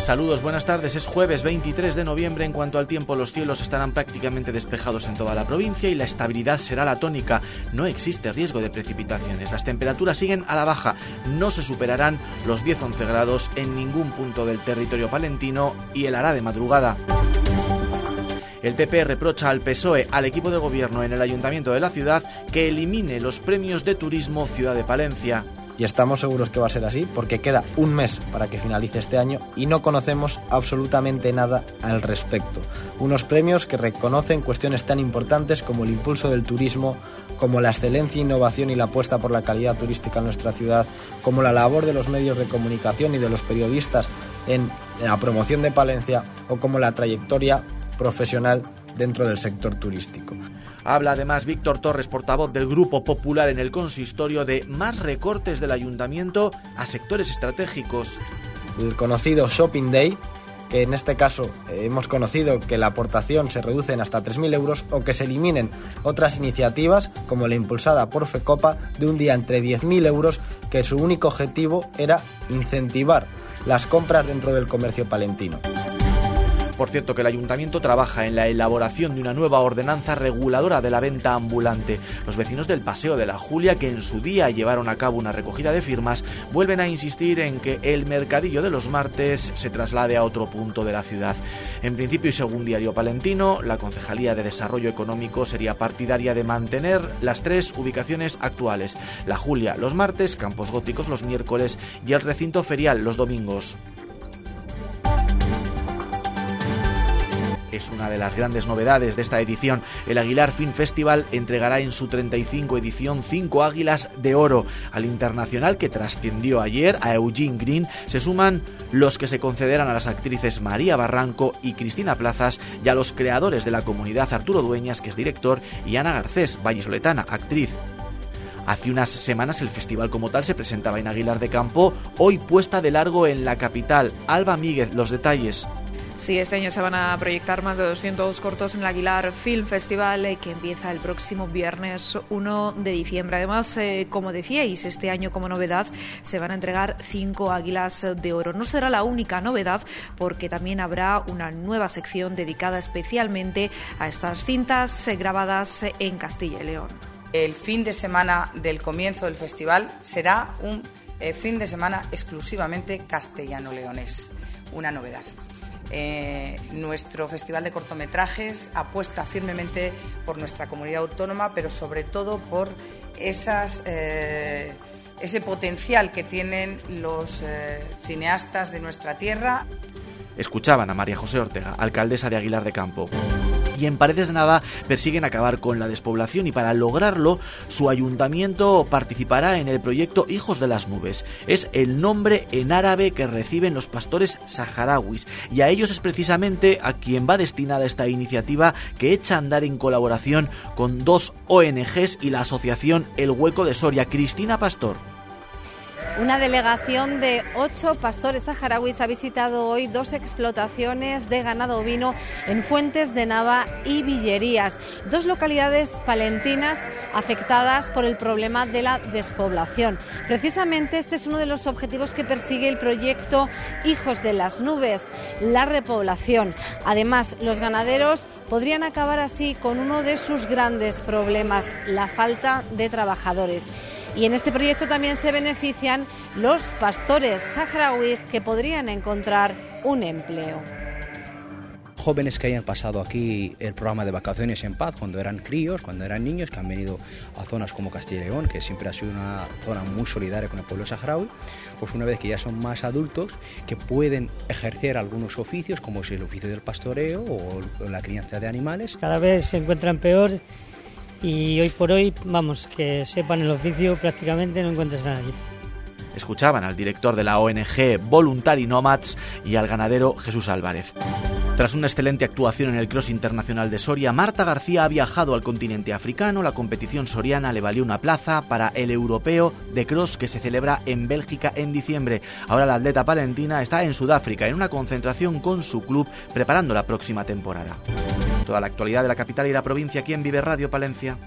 Saludos, buenas tardes. Es jueves 23 de noviembre. En cuanto al tiempo, los cielos estarán prácticamente despejados en toda la provincia y la estabilidad será la tónica. No existe riesgo de precipitaciones. Las temperaturas siguen a la baja. No se superarán los 10-11 grados en ningún punto del territorio palentino y el hará de madrugada. El PP reprocha al PSOE, al equipo de gobierno en el ayuntamiento de la ciudad, que elimine los premios de turismo Ciudad de Palencia y estamos seguros que va a ser así porque queda un mes para que finalice este año y no conocemos absolutamente nada al respecto. Unos premios que reconocen cuestiones tan importantes como el impulso del turismo, como la excelencia, innovación y la apuesta por la calidad turística en nuestra ciudad, como la labor de los medios de comunicación y de los periodistas en la promoción de Palencia o como la trayectoria profesional dentro del sector turístico. Habla además Víctor Torres, portavoz del Grupo Popular en el consistorio, de más recortes del ayuntamiento a sectores estratégicos. El conocido Shopping Day, que en este caso eh, hemos conocido que la aportación se reduce en hasta 3.000 euros o que se eliminen otras iniciativas como la impulsada por FECOPA de un día entre 10.000 euros que su único objetivo era incentivar las compras dentro del comercio palentino. Por cierto, que el ayuntamiento trabaja en la elaboración de una nueva ordenanza reguladora de la venta ambulante. Los vecinos del Paseo de la Julia, que en su día llevaron a cabo una recogida de firmas, vuelven a insistir en que el mercadillo de los martes se traslade a otro punto de la ciudad. En principio y según Diario Palentino, la Concejalía de Desarrollo Económico sería partidaria de mantener las tres ubicaciones actuales. La Julia los martes, Campos Góticos los miércoles y el recinto ferial los domingos. Es una de las grandes novedades de esta edición. El Aguilar Film Festival entregará en su 35 edición cinco águilas de oro. Al internacional que trascendió ayer, a Eugene Green, se suman los que se concederán a las actrices María Barranco y Cristina Plazas y a los creadores de la comunidad Arturo Dueñas, que es director, y Ana Garcés, vallisoletana, actriz. Hace unas semanas el festival como tal se presentaba en Aguilar de Campo, hoy puesta de largo en la capital. Alba Míguez, los detalles. Sí, este año se van a proyectar más de 200 cortos en el Aguilar Film Festival eh, que empieza el próximo viernes 1 de diciembre. Además, eh, como decíais, este año como novedad se van a entregar cinco águilas de oro. No será la única novedad porque también habrá una nueva sección dedicada especialmente a estas cintas eh, grabadas en Castilla y León. El fin de semana del comienzo del festival será un fin de semana exclusivamente castellano-leonés. Una novedad. Eh, nuestro Festival de Cortometrajes apuesta firmemente por nuestra comunidad autónoma, pero sobre todo por eh, ese potencial que tienen los eh, cineastas de nuestra tierra. Escuchaban a María José Ortega, alcaldesa de Aguilar de Campo y en Paredes de Nava persiguen acabar con la despoblación y para lograrlo su ayuntamiento participará en el proyecto Hijos de las Nubes. Es el nombre en árabe que reciben los pastores saharauis y a ellos es precisamente a quien va destinada esta iniciativa que echa a andar en colaboración con dos ONGs y la asociación El Hueco de Soria. Cristina Pastor. Una delegación de ocho pastores saharauis ha visitado hoy dos explotaciones de ganado ovino en Fuentes de Nava y Villerías, dos localidades palentinas afectadas por el problema de la despoblación. Precisamente este es uno de los objetivos que persigue el proyecto Hijos de las Nubes, la repoblación. Además, los ganaderos podrían acabar así con uno de sus grandes problemas, la falta de trabajadores. Y en este proyecto también se benefician los pastores saharauis que podrían encontrar un empleo jóvenes que hayan pasado aquí el programa de vacaciones en paz cuando eran críos, cuando eran niños, que han venido a zonas como Castilla y León, que siempre ha sido una zona muy solidaria con el pueblo saharaui, pues una vez que ya son más adultos, que pueden ejercer algunos oficios, como es el oficio del pastoreo o la crianza de animales. Cada vez se encuentran peor y hoy por hoy, vamos, que sepan el oficio prácticamente no encuentras a nadie. Escuchaban al director de la ONG Voluntary Nomads y al ganadero Jesús Álvarez. Tras una excelente actuación en el Cross Internacional de Soria, Marta García ha viajado al continente africano. La competición soriana le valió una plaza para el europeo de Cross que se celebra en Bélgica en diciembre. Ahora la atleta palentina está en Sudáfrica en una concentración con su club preparando la próxima temporada. Toda la actualidad de la capital y la provincia aquí en Vive Radio Palencia.